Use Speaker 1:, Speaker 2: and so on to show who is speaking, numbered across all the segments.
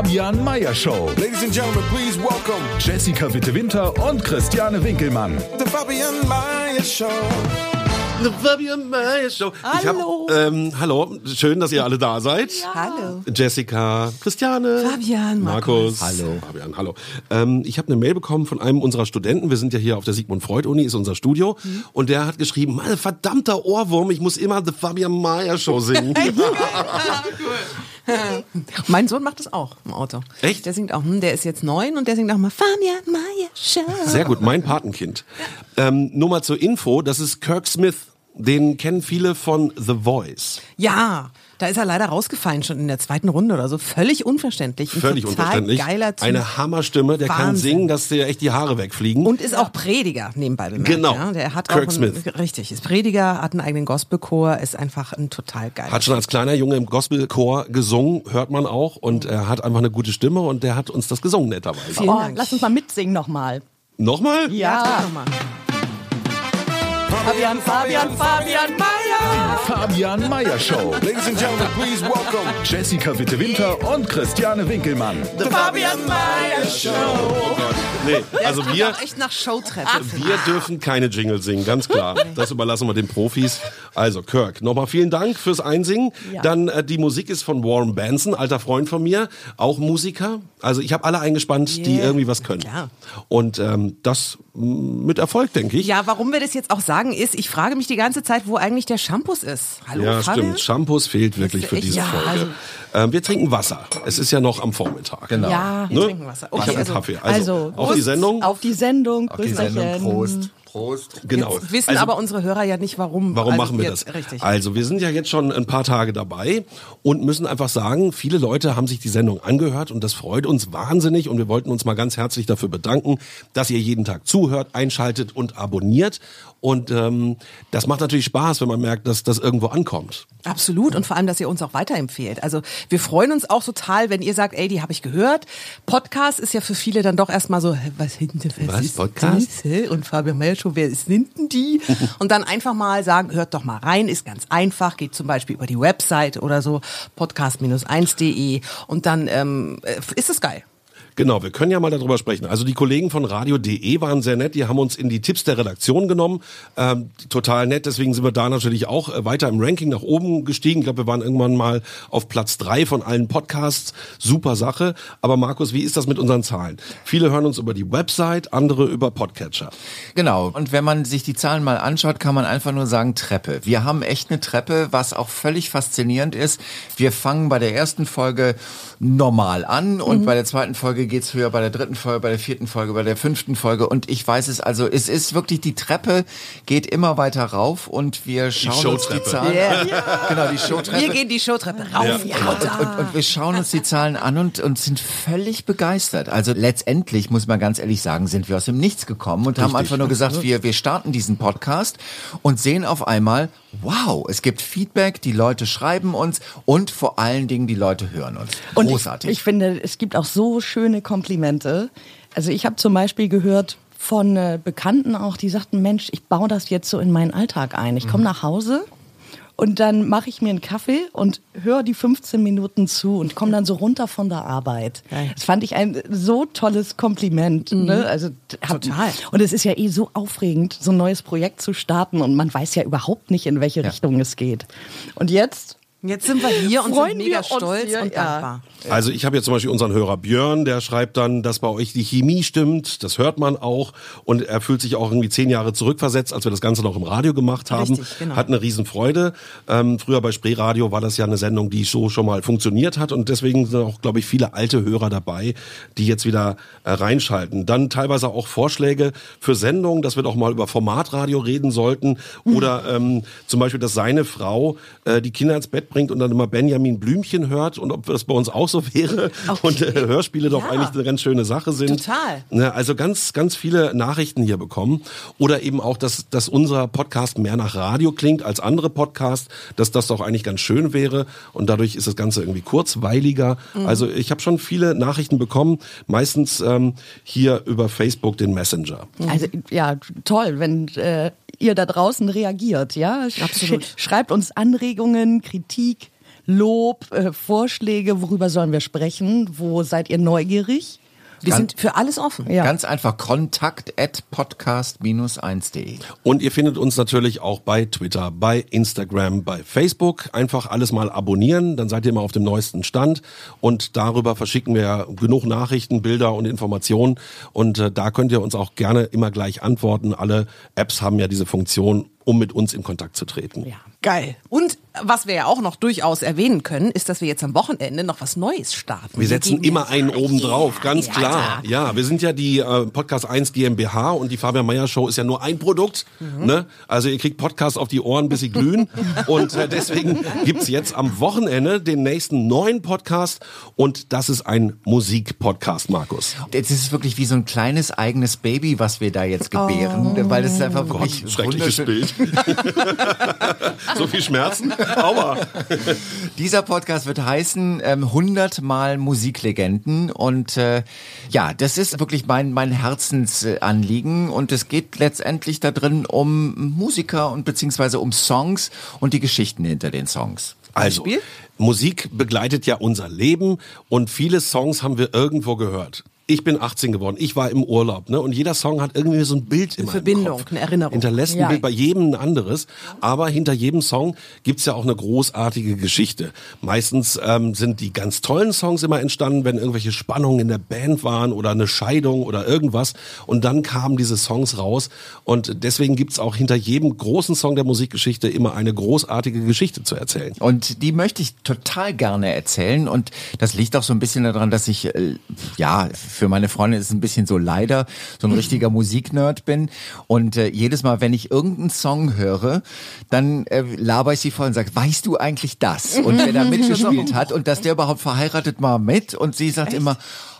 Speaker 1: Fabian
Speaker 2: Meyer Show.
Speaker 1: Ladies and gentlemen, please welcome
Speaker 2: Jessica Witte-Winter und Christiane Winkelmann.
Speaker 1: the Fabian Mayer Show.
Speaker 3: The Fabian Meyer Show.
Speaker 4: Hallo.
Speaker 3: Ich hab, ähm, hallo, schön, dass ihr alle da seid.
Speaker 4: Hallo.
Speaker 3: Jessica, Christiane,
Speaker 4: Fabian,
Speaker 3: Markus.
Speaker 4: Markus.
Speaker 3: Hallo. Fabian, hallo. Ähm, ich habe eine Mail bekommen von einem unserer Studenten. Wir sind ja hier auf der Sigmund Freud Uni, ist unser Studio.
Speaker 4: Mhm.
Speaker 3: Und der hat geschrieben, Mann, verdammter Ohrwurm, ich muss immer The Fabian Meyer Show singen.
Speaker 4: Mein Sohn macht das auch im Auto.
Speaker 3: Echt?
Speaker 4: Der singt auch, hm, der ist jetzt neun und der singt auch mal Fabian Meyer Show.
Speaker 3: Sehr gut, mein Patenkind. Ähm, nur mal zur Info, das ist Kirk Smith. Den kennen viele von The Voice.
Speaker 4: Ja, da ist er leider rausgefallen schon in der zweiten Runde oder so. Völlig unverständlich. Ein
Speaker 3: Völlig
Speaker 4: total
Speaker 3: unverständlich.
Speaker 4: Geiler Typ.
Speaker 3: Eine Hammerstimme, der kann
Speaker 4: Wahnsinn.
Speaker 3: singen, dass dir echt die Haare wegfliegen.
Speaker 4: Und ist auch Prediger nebenbei bemerkt.
Speaker 3: Genau.
Speaker 4: Ja, der hat
Speaker 3: Kirk
Speaker 4: auch
Speaker 3: Smith.
Speaker 4: einen, richtig, ist Prediger, hat einen eigenen Gospelchor, ist einfach ein total geiler.
Speaker 3: Hat schon als kleiner Junge im Gospelchor gesungen, hört man auch. Und er hat einfach eine gute Stimme und der hat uns das gesungen netterweise.
Speaker 4: Vielen
Speaker 5: Oh,
Speaker 4: Dank.
Speaker 5: lass uns mal mitsingen nochmal.
Speaker 3: Nochmal?
Speaker 4: Ja, sag doch mal.
Speaker 5: Fabian, Fabian, Fabian Meyer.
Speaker 2: Fabian Meyer Show.
Speaker 1: Ladies and gentlemen, please welcome
Speaker 2: Jessica Witte-Winter und Christiane Winkelmann.
Speaker 1: the Fabian Mayer Show.
Speaker 3: Nee, also wir,
Speaker 4: echt nach Showtreppe.
Speaker 3: wir dürfen keine Jingle singen, ganz klar. Das überlassen wir den Profis. Also Kirk, nochmal vielen Dank fürs Einsingen.
Speaker 5: Ja.
Speaker 3: Dann äh, die Musik ist von Warren Benson, alter Freund von mir, auch Musiker. Also ich habe alle eingespannt, die
Speaker 4: Yeah.
Speaker 3: irgendwie was können.
Speaker 4: Klar.
Speaker 3: Und ähm, das mit Erfolg, denke ich.
Speaker 4: Ja, warum wir das jetzt auch sagen ist, ich frage mich die ganze Zeit, wo eigentlich der Shampoo ist. Hallo,
Speaker 3: Ja,
Speaker 4: Fabian?
Speaker 3: stimmt. Shampoos fehlt wirklich für diese
Speaker 4: ja,
Speaker 3: Folge.
Speaker 4: also-
Speaker 3: ähm, wir trinken Wasser. Es ist ja noch am Vormittag. Genau.
Speaker 5: Ja,
Speaker 4: Wir
Speaker 3: Ne?
Speaker 4: trinken Wasser.
Speaker 3: Ich
Speaker 4: Okay,
Speaker 3: habe einen
Speaker 4: also,
Speaker 3: Kaffee. Also,
Speaker 5: also
Speaker 3: auf die Sendung.
Speaker 5: Auf die Sendung.
Speaker 6: Auf die Sendung. Prost. Prost.
Speaker 3: genau.
Speaker 4: Jetzt wissen
Speaker 3: also,
Speaker 4: aber unsere Hörer ja nicht, warum.
Speaker 3: Warum
Speaker 4: also
Speaker 3: machen wir
Speaker 4: jetzt,
Speaker 3: das?
Speaker 4: Richtig.
Speaker 3: Also, wir sind ja jetzt schon ein paar Tage dabei und müssen einfach sagen, viele Leute haben sich die Sendung angehört und das freut uns wahnsinnig und wir wollten uns mal ganz herzlich dafür bedanken, dass ihr jeden Tag zuhört, einschaltet und abonniert. Und ähm, das macht natürlich Spaß, wenn man merkt, dass das irgendwo ankommt.
Speaker 4: Absolut und vor allem, dass ihr uns auch weiterempfehlt. Also wir freuen uns auch total, wenn ihr sagt, ey, die habe ich gehört. Podcast ist ja für viele dann doch erstmal so, was denn was
Speaker 3: Was,
Speaker 4: ist
Speaker 3: Podcast?
Speaker 4: hä? Und Fabian Meyer Show, wer sind denn die? und dann einfach mal sagen, hört doch mal rein, ist ganz einfach, geht zum Beispiel über die Website oder so, podcast-1.de und dann ähm, äh, ist es geil.
Speaker 3: Genau, wir können ja mal darüber sprechen. Also die Kollegen von radio.de waren sehr nett, die haben uns in die Tipps der Redaktion genommen. Ähm, total nett, deswegen sind wir da natürlich auch äh, weiter im Ranking nach oben gestiegen. Ich glaube, wir waren irgendwann mal auf Platz drei von allen Podcasts. Super Sache. Aber Markus, wie ist das mit unseren Zahlen? Viele hören uns über die Website, andere über Podcatcher.
Speaker 6: Genau. Und wenn man sich die Zahlen mal anschaut, kann man einfach nur sagen Treppe. Wir haben echt eine Treppe, was auch völlig faszinierend ist. Wir fangen bei der ersten Folge normal an und bei der zweiten Folge geht's höher, bei der dritten Folge, bei der vierten Folge, bei der fünften Folge. Und ich weiß es, also es ist wirklich, die Treppe geht immer weiter rauf und wir schauen uns die. Zahlen Genau, die Showtreppe.
Speaker 4: Wir gehen die Showtreppe rauf. Ja,
Speaker 6: und, und, und wir schauen uns die Zahlen an und, und sind völlig begeistert. Also letztendlich, muss man ganz ehrlich sagen, sind wir aus dem Nichts gekommen und haben einfach nur gesagt, wir, wir starten diesen Podcast und sehen auf einmal, wow, es gibt Feedback, die Leute schreiben uns und vor allen Dingen die Leute hören uns.
Speaker 5: Und ich,
Speaker 6: Großartig.
Speaker 5: ich finde, es gibt auch so schöne Komplimente. Also ich habe zum Beispiel gehört von äh, Bekannten auch, die sagten, Mensch, ich baue das jetzt so in meinen Alltag ein. Ich
Speaker 6: Mhm.
Speaker 5: komme nach Hause und dann mache ich mir einen Kaffee und höre die 15 Minuten zu und komme dann so runter von der Arbeit.
Speaker 4: Geil.
Speaker 5: Das fand ich ein so tolles Kompliment. Ne? Also hab,
Speaker 4: Total.
Speaker 5: Und es ist ja eh so aufregend, so ein neues Projekt zu starten und man weiß ja überhaupt nicht, in welche Richtung es geht. Und jetzt
Speaker 4: Jetzt sind wir hier und
Speaker 5: Freuen
Speaker 4: sind
Speaker 5: wir
Speaker 4: mega
Speaker 5: uns
Speaker 4: stolz
Speaker 5: hier,
Speaker 4: und
Speaker 5: ja.
Speaker 4: dankbar.
Speaker 3: Also ich habe jetzt zum Beispiel unseren Hörer Björn, der schreibt dann, dass bei euch die Chemie stimmt, das hört man auch und er fühlt sich auch irgendwie zehn Jahre zurückversetzt, als wir das Ganze noch im Radio gemacht haben.
Speaker 4: Richtig, genau.
Speaker 3: Hat eine Riesenfreude. Ähm, früher bei Spreeradio war das ja eine Sendung, die so schon mal funktioniert hat und deswegen sind auch, glaube ich, viele alte Hörer dabei, die jetzt wieder äh, reinschalten. Dann teilweise auch Vorschläge für Sendungen, dass wir doch mal über Formatradio reden sollten oder ähm, zum Beispiel, dass seine Frau äh, die Kinder ins Bett bringt und dann immer Benjamin Blümchen hört und ob das bei uns auch so wäre und äh, Hörspiele doch
Speaker 4: Ja.
Speaker 3: eigentlich eine ganz schöne Sache sind.
Speaker 4: Total.
Speaker 3: Ne, also ganz, ganz viele Nachrichten hier bekommen. Oder eben auch, dass, dass unser Podcast mehr nach Radio klingt als andere Podcasts, dass das doch eigentlich ganz schön wäre. Und dadurch ist das Ganze irgendwie kurzweiliger.
Speaker 4: Mhm.
Speaker 3: Also ich habe schon viele Nachrichten bekommen, meistens ähm, hier über Facebook, den Messenger.
Speaker 5: Also ja, toll, wenn äh, ihr da draußen reagiert, ja. Sch
Speaker 4: Absolut.
Speaker 5: Schreibt uns Anregungen, Kritik, Lob, äh, Vorschläge, worüber sollen wir sprechen? Wo seid ihr neugierig?
Speaker 4: Wir sind für alles offen.
Speaker 5: Ja.
Speaker 6: Ganz einfach kontakt at podcast-1.de.
Speaker 3: Und ihr findet uns natürlich auch bei Twitter, bei Instagram, bei Facebook. Einfach alles mal abonnieren, dann seid ihr immer auf dem neuesten Stand. Und darüber verschicken wir ja genug Nachrichten, Bilder und Informationen. Und äh, da könnt ihr uns auch gerne immer gleich antworten. Alle Apps haben ja diese Funktion, um mit uns in Kontakt zu treten.
Speaker 4: Ja, geil. Und was wir ja auch noch durchaus erwähnen können, ist, dass wir jetzt am Wochenende noch was Neues starten.
Speaker 3: Wir setzen
Speaker 4: gehen
Speaker 3: immer einen oben drauf, ganz
Speaker 4: Ja,
Speaker 3: klar. Ja, wir sind ja die äh, Podcast 1 GmbH und die Fabian Meyer Show ist ja nur ein Produkt.
Speaker 4: Mhm.
Speaker 3: Ne? Also ihr kriegt Podcasts auf die Ohren, bis sie glühen. und äh, deswegen gibt's jetzt am Wochenende den nächsten neuen Podcast und das ist ein Musikpodcast, Markus.
Speaker 6: Jetzt ist es wirklich wie so ein kleines eigenes Baby, was wir da jetzt gebären, weil das ist einfach wirklich
Speaker 3: Schreckliches
Speaker 6: wunderschön.
Speaker 3: Bild. so viel Schmerzen, aber
Speaker 6: Dieser Podcast wird heißen ähm, 100 Mal Musiklegenden und äh, ja, das ist wirklich mein mein Herzensanliegen und es geht letztendlich da drin um Musiker und beziehungsweise um Songs und die Geschichten hinter den Songs.
Speaker 3: Also? Musik begleitet ja unser Leben und viele Songs haben wir irgendwo gehört. Ich bin 18 geworden, ich war im Urlaub, ne? Und jeder Song hat irgendwie so ein Bild in meinem
Speaker 4: Verbindung,
Speaker 3: Kopf.
Speaker 4: eine Erinnerung.
Speaker 3: Hinterlässt ein
Speaker 5: Ja.
Speaker 3: Bild bei jedem ein anderes, aber hinter jedem Song gibt's ja auch eine großartige Geschichte. Meistens ähm, sind die ganz tollen Songs immer entstanden, wenn irgendwelche Spannungen in der Band waren oder eine Scheidung oder irgendwas. Und dann kamen diese Songs raus. Und deswegen gibt's auch hinter jedem großen Song der Musikgeschichte immer eine großartige Geschichte zu erzählen.
Speaker 6: Und die möchte ich total gerne erzählen. Und das liegt auch so ein bisschen daran, dass ich, äh, ja, für meine Freundin ist es ein bisschen so leider, so ein richtiger Musiknerd bin. Und äh, jedes Mal, wenn ich irgendeinen Song höre, dann äh, laber ich sie voll und sage, weißt du eigentlich das? Und wer da mitgespielt hat und dass der überhaupt verheiratet war mit. Und sie sagt immer, oh,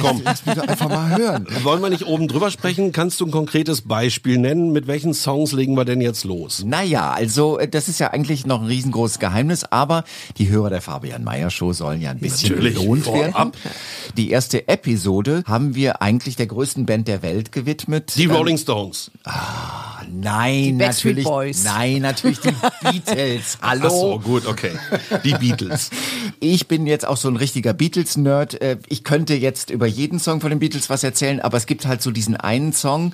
Speaker 6: komm, lass mich doch einfach mal hören.
Speaker 3: Wollen wir nicht oben drüber sprechen? Kannst du ein konkretes Beispiel nennen? Mit welchen Songs legen wir denn jetzt los?
Speaker 6: Naja, also äh, das ist ja eigentlich noch ein riesengroßes Geheimnis, aber die Hörer der Fabian Meyer Show sollen ja ein bisschen
Speaker 3: Natürlich,
Speaker 6: belohnt
Speaker 3: vorab.
Speaker 6: werden. Die erste Episode haben wir eigentlich der größten Band der Welt gewidmet.
Speaker 3: Die
Speaker 6: Ähm,
Speaker 3: Rolling Stones.
Speaker 6: Nein, natürlich.
Speaker 4: Boys.
Speaker 6: Nein, natürlich die Beatles. Hallo.
Speaker 3: Ach so, gut, okay. Die Beatles.
Speaker 6: Ich bin jetzt auch so ein richtiger Beatles-Nerd. Äh, Ich könnte jetzt über jeden Song von den Beatles was erzählen, aber es gibt halt so diesen einen Song,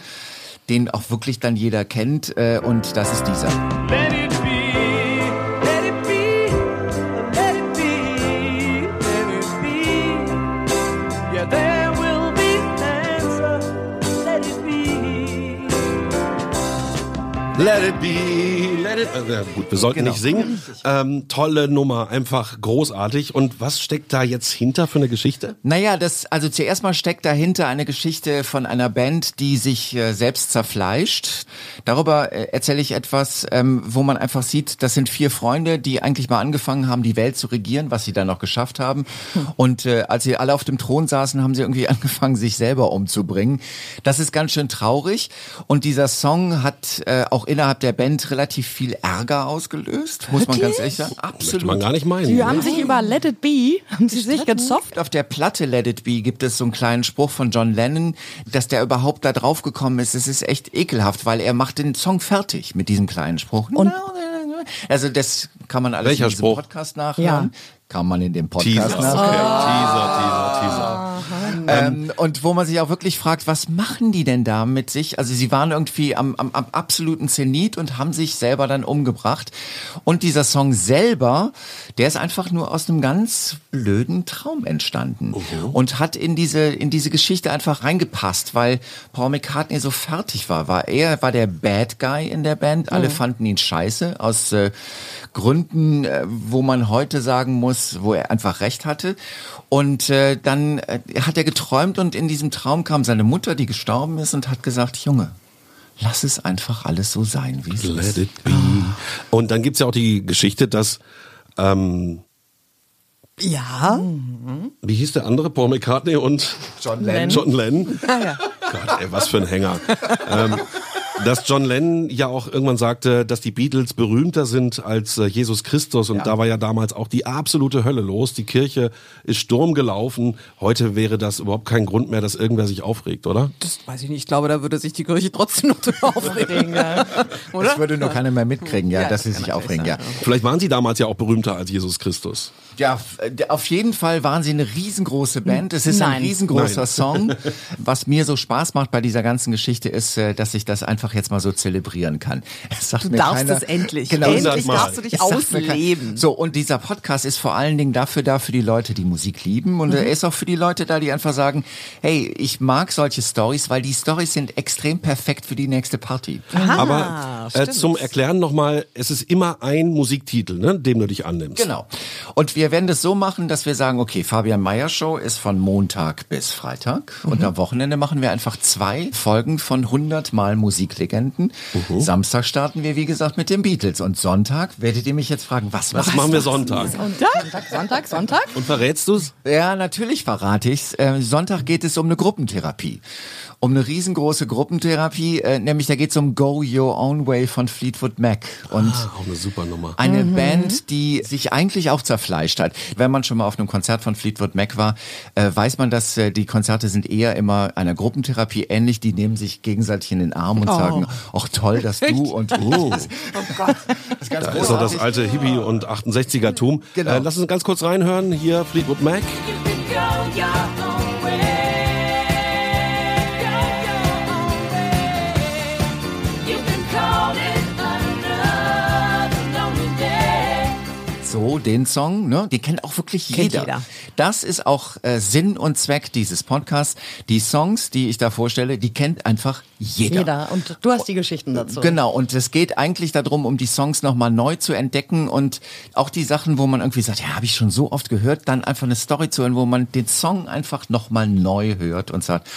Speaker 6: den auch wirklich dann jeder kennt, äh, und das ist dieser.
Speaker 1: Let it be, it.
Speaker 3: Äh, ja, gut, wir sollten
Speaker 6: Genau.
Speaker 3: nicht singen. Ähm, tolle Nummer, einfach großartig. Und was steckt da jetzt hinter für eine Geschichte?
Speaker 6: Naja, das, also zuerst mal steckt dahinter eine Geschichte von einer Band, die sich äh, selbst zerfleischt. Darüber äh, erzähle ich etwas, ähm, wo man einfach sieht, das sind vier Freunde, die eigentlich mal angefangen haben, die Welt zu regieren, was sie dann noch geschafft haben. Und äh, als sie alle auf dem Thron saßen, haben sie irgendwie angefangen, sich selber umzubringen. Das ist ganz schön traurig. Und dieser Song hat äh, auch innerhalb der Band relativ viel Ärger ausgelöst, muss man ganz ehrlich sagen. Absolut.
Speaker 3: Möchte man gar nicht meinen.
Speaker 5: Sie
Speaker 3: ne?
Speaker 5: haben sich über Let It Be, haben sie sich gezopft.
Speaker 6: Auf der Platte Let It Be gibt es so einen kleinen Spruch von John Lennon, dass der überhaupt da drauf gekommen ist. Es ist echt ekelhaft, weil er macht den Song fertig mit diesem kleinen Spruch.
Speaker 5: Und-
Speaker 6: also das kann man alles
Speaker 3: Welcher
Speaker 6: in diesem
Speaker 3: Spruch?
Speaker 6: Podcast nachhören. kann man in dem Podcast
Speaker 3: Teaser,
Speaker 6: nachhören.
Speaker 3: okay. Teaser, Teaser, Teaser.
Speaker 6: Ähm, und wo man sich auch wirklich fragt, was machen die denn da mit sich? Also sie waren irgendwie am, am, am absoluten Zenit und haben sich selber dann umgebracht. Und dieser Song selber, der ist einfach nur aus einem ganz blöden Traum entstanden und hat in diese in diese Geschichte einfach reingepasst, weil Paul McCartney so fertig war. War er war der Bad Guy in der Band. Alle fanden ihn scheiße aus äh, Gründen, äh, wo man heute sagen muss, wo er einfach recht hatte. Und äh, dann äh, hat er geträumt und in diesem Traum kam seine Mutter, die gestorben ist, und hat gesagt, Junge, lass es einfach alles so sein, wie es
Speaker 3: Let
Speaker 6: ist.
Speaker 3: it be. Und dann gibt's ja auch die Geschichte, dass, ähm,
Speaker 4: Ja.
Speaker 3: wie hieß der andere? Paul McCartney und
Speaker 6: John Lennon.
Speaker 3: John Lennon. Gott, ey, was für ein Hänger. ähm, dass John Lennon ja auch irgendwann sagte, dass die Beatles berühmter sind als äh, Jesus Christus und da war ja damals auch die absolute Hölle los. Die Kirche ist Sturm gelaufen. Heute wäre das überhaupt kein Grund mehr, dass irgendwer sich aufregt, oder?
Speaker 4: Das weiß ich nicht. Ich glaube, da würde sich die Kirche trotzdem noch drüber aufregen. ja. Oder?
Speaker 6: Das würde nur keiner mehr mitkriegen, ja,
Speaker 4: Ja,
Speaker 6: dass
Speaker 4: das
Speaker 6: sie sich aufregen, ja.
Speaker 3: Vielleicht waren sie damals ja auch berühmter als Jesus Christus.
Speaker 6: Ja, auf jeden Fall waren sie eine riesengroße Band. Es ist ein
Speaker 4: Nein.
Speaker 6: riesengroßer
Speaker 3: Nein.
Speaker 6: Song. Was mir so Spaß macht bei dieser ganzen Geschichte ist, äh, dass ich das einfach jetzt mal so zelebrieren kann. Es sagt
Speaker 4: Du
Speaker 6: mir
Speaker 4: darfst
Speaker 6: keiner,
Speaker 4: es endlich.
Speaker 6: Genau,
Speaker 4: Endlich darfst du dich ausleben.
Speaker 6: So, und dieser Podcast ist vor allen Dingen dafür da, für die Leute, die Musik lieben. Und er ist auch für die Leute da, die einfach sagen, hey, ich mag solche Stories, weil die Stories sind extrem perfekt für die nächste Party.
Speaker 3: Aber äh, zum Erklären nochmal, es ist immer ein Musiktitel, ne, dem du dich annimmst.
Speaker 6: Genau. Und wir werden das so machen, dass wir sagen, okay, Fabian Meyer Show ist von Montag bis Freitag und am Wochenende machen wir einfach zwei Folgen von 100 Mal Musiklegenden. Samstag starten wir, wie gesagt, mit den Beatles und Sonntag werdet ihr mich jetzt fragen, was,
Speaker 3: Was machen wir Sonntag?
Speaker 5: Sonntag, Sonntag, Sonntag.
Speaker 3: Und verrätst du's?
Speaker 6: Ja, natürlich verrate ich's. Äh, Sonntag geht es um eine Gruppentherapie. Um eine riesengroße Gruppentherapie, äh, nämlich da geht's um Go Your Own Way von Fleetwood Mac. Und
Speaker 3: Auch eine super Nummer.
Speaker 6: eine Band, die sich eigentlich auch zerfleischt hat. Wenn man schon mal auf einem Konzert von Fleetwood Mac war, äh, weiß man, dass äh, die Konzerte sind eher immer einer Gruppentherapie ähnlich. Die nehmen sich gegenseitig in den Arm und sagen, ach toll, dass du und oh. Das ist ganz
Speaker 3: Da ist noch das alte Hippie- und 68er-Tum.
Speaker 6: Genau.
Speaker 3: Äh, lass uns ganz kurz reinhören. Hier Fleetwood Mac.
Speaker 6: So, den Song, ne? Den kennt auch wirklich
Speaker 4: Kennt
Speaker 6: jeder.
Speaker 4: jeder.
Speaker 6: Das ist auch äh, Sinn und Zweck dieses Podcasts. Die Songs, die ich da vorstelle, die kennt einfach jeder.
Speaker 5: Jeder. Und du hast die Geschichten dazu.
Speaker 6: Genau, und es geht eigentlich darum, um die Songs nochmal neu zu entdecken und auch die Sachen, wo man irgendwie sagt, ja, habe ich schon so oft gehört, dann einfach eine Story zu hören, wo man den Song einfach nochmal neu hört und sagt,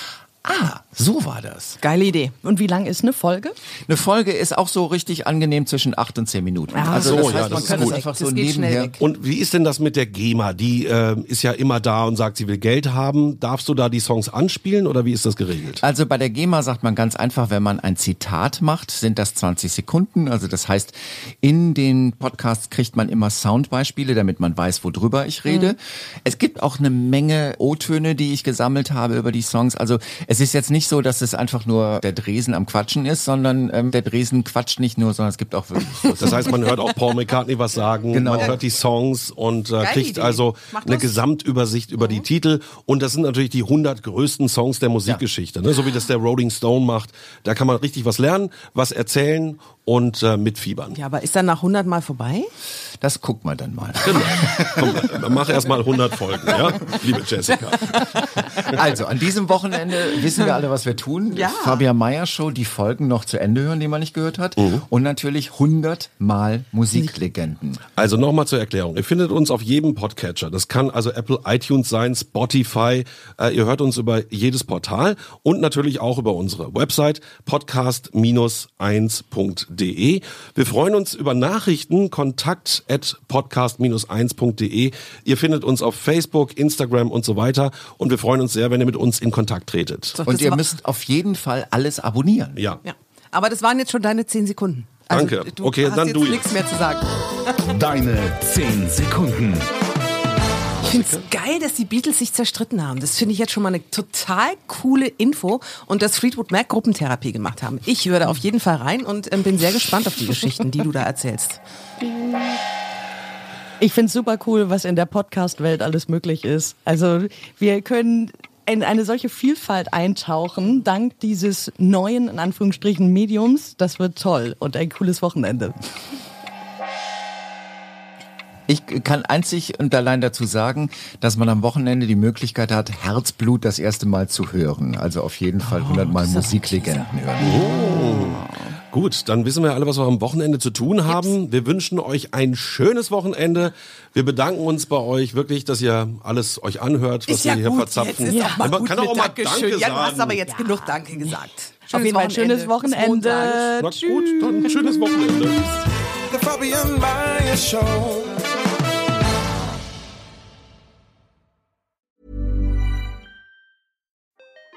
Speaker 6: ah, so war das.
Speaker 4: Geile Idee.
Speaker 5: Und wie lang ist eine Folge?
Speaker 6: Eine Folge ist auch so richtig angenehm zwischen acht und zehn Minuten.
Speaker 5: Ah,
Speaker 6: also
Speaker 3: so,
Speaker 6: das
Speaker 3: ja,
Speaker 6: heißt,
Speaker 3: das
Speaker 6: man
Speaker 3: ist
Speaker 6: kann es einfach
Speaker 4: Das
Speaker 6: so
Speaker 4: geht schnell
Speaker 6: nebenher.
Speaker 4: weg.
Speaker 3: Und wie ist denn das mit der GEMA? Die äh, ist ja immer da und sagt, sie will Geld haben. Darfst du da die Songs anspielen oder wie ist das geregelt?
Speaker 6: Also bei der GEMA sagt man ganz einfach, wenn man ein Zitat macht, sind das 20 Sekunden. Also das heißt, in den Podcasts kriegt man immer Soundbeispiele, damit man weiß, worüber ich rede. Es gibt auch eine Menge O-Töne, die ich gesammelt habe über die Songs. Also es ist jetzt nicht so, dass es einfach nur der Dresen am Quatschen ist, sondern ähm, der Dresen quatscht nicht nur, sondern es gibt auch wirklich so
Speaker 3: Das heißt, man hört auch Paul McCartney was sagen,
Speaker 6: Genau.
Speaker 3: man hört die Songs und äh, kriegt
Speaker 4: Idee.
Speaker 3: also
Speaker 4: Mach
Speaker 3: eine
Speaker 4: das.
Speaker 3: Gesamtübersicht über die Titel. Und das sind natürlich die 100 größten Songs der Musikgeschichte, ne? so wie das der Rolling Stone macht. Da kann man richtig was lernen, was erzählen und äh, mitfiebern.
Speaker 4: Ja, aber ist dann nach 100 Mal vorbei?
Speaker 6: Das guckt man dann mal.
Speaker 3: Komm, mach erst mal 100 Folgen, ja, liebe Jessica.
Speaker 6: Also, an diesem Wochenende wissen wir alle, was wir tun.
Speaker 4: Ja.
Speaker 6: Fabian Meyer Show, die Folgen noch zu Ende hören, die man nicht gehört hat. Und natürlich 100 Mal Musiklegenden.
Speaker 3: Also nochmal zur Erklärung. Ihr findet uns auf jedem Podcatcher. Das kann also Apple iTunes sein, Spotify. Äh, ihr hört uns über jedes Portal und natürlich auch über unsere Website podcast-1.de. Wir freuen uns über Nachrichten, kontakt at podcast-1.de. Ihr findet uns auf Facebook, Instagram und so weiter. Und wir freuen uns sehr, wenn ihr mit uns in Kontakt tretet.
Speaker 6: Und ihr müsst auf jeden Fall alles abonnieren.
Speaker 3: Ja.
Speaker 4: Ja. Aber das waren jetzt schon deine 10 Sekunden. Also,
Speaker 3: Danke.
Speaker 4: Du
Speaker 3: Okay,
Speaker 4: hast
Speaker 3: dann
Speaker 4: jetzt
Speaker 3: du jetzt.
Speaker 4: nichts mehr zu sagen.
Speaker 2: Deine 10 Sekunden.
Speaker 4: Ich finde es geil, dass die Beatles sich zerstritten haben. Das finde ich jetzt schon mal eine total coole Info und dass Fleetwood Mac Gruppentherapie gemacht haben. Ich höre da auf jeden Fall rein und ähm, bin sehr gespannt auf die Geschichten, die du da erzählst.
Speaker 5: Ich finde es super cool, was in der Podcast-Welt alles möglich ist. Also wir können in eine solche Vielfalt eintauchen, dank dieses neuen, in Anführungsstrichen, Mediums. Das wird toll und ein cooles Wochenende.
Speaker 6: Ich kann einzig und allein dazu sagen, dass man am Wochenende die Möglichkeit hat, Herzblut das erste Mal zu hören. Also auf jeden Fall 100 Mal Musiklegenden hören.
Speaker 3: Gut, dann wissen wir alle, was wir am Wochenende zu tun haben. Wir wünschen euch ein schönes Wochenende. Wir bedanken uns bei euch wirklich, dass ihr alles euch anhört, was
Speaker 4: Ist ja
Speaker 3: wir hier
Speaker 4: gut,
Speaker 3: verzapfen.
Speaker 4: jetzt ist auch mal
Speaker 3: man
Speaker 4: gut
Speaker 3: kann auch mal. Danke
Speaker 4: Ja, du hast
Speaker 3: sagen.
Speaker 4: aber jetzt genug Danke gesagt.
Speaker 5: Auf jeden Fall ein schönes Wochenende.
Speaker 3: Na gut, dann schönes Wochenende.
Speaker 1: The Fabian Meyer Show.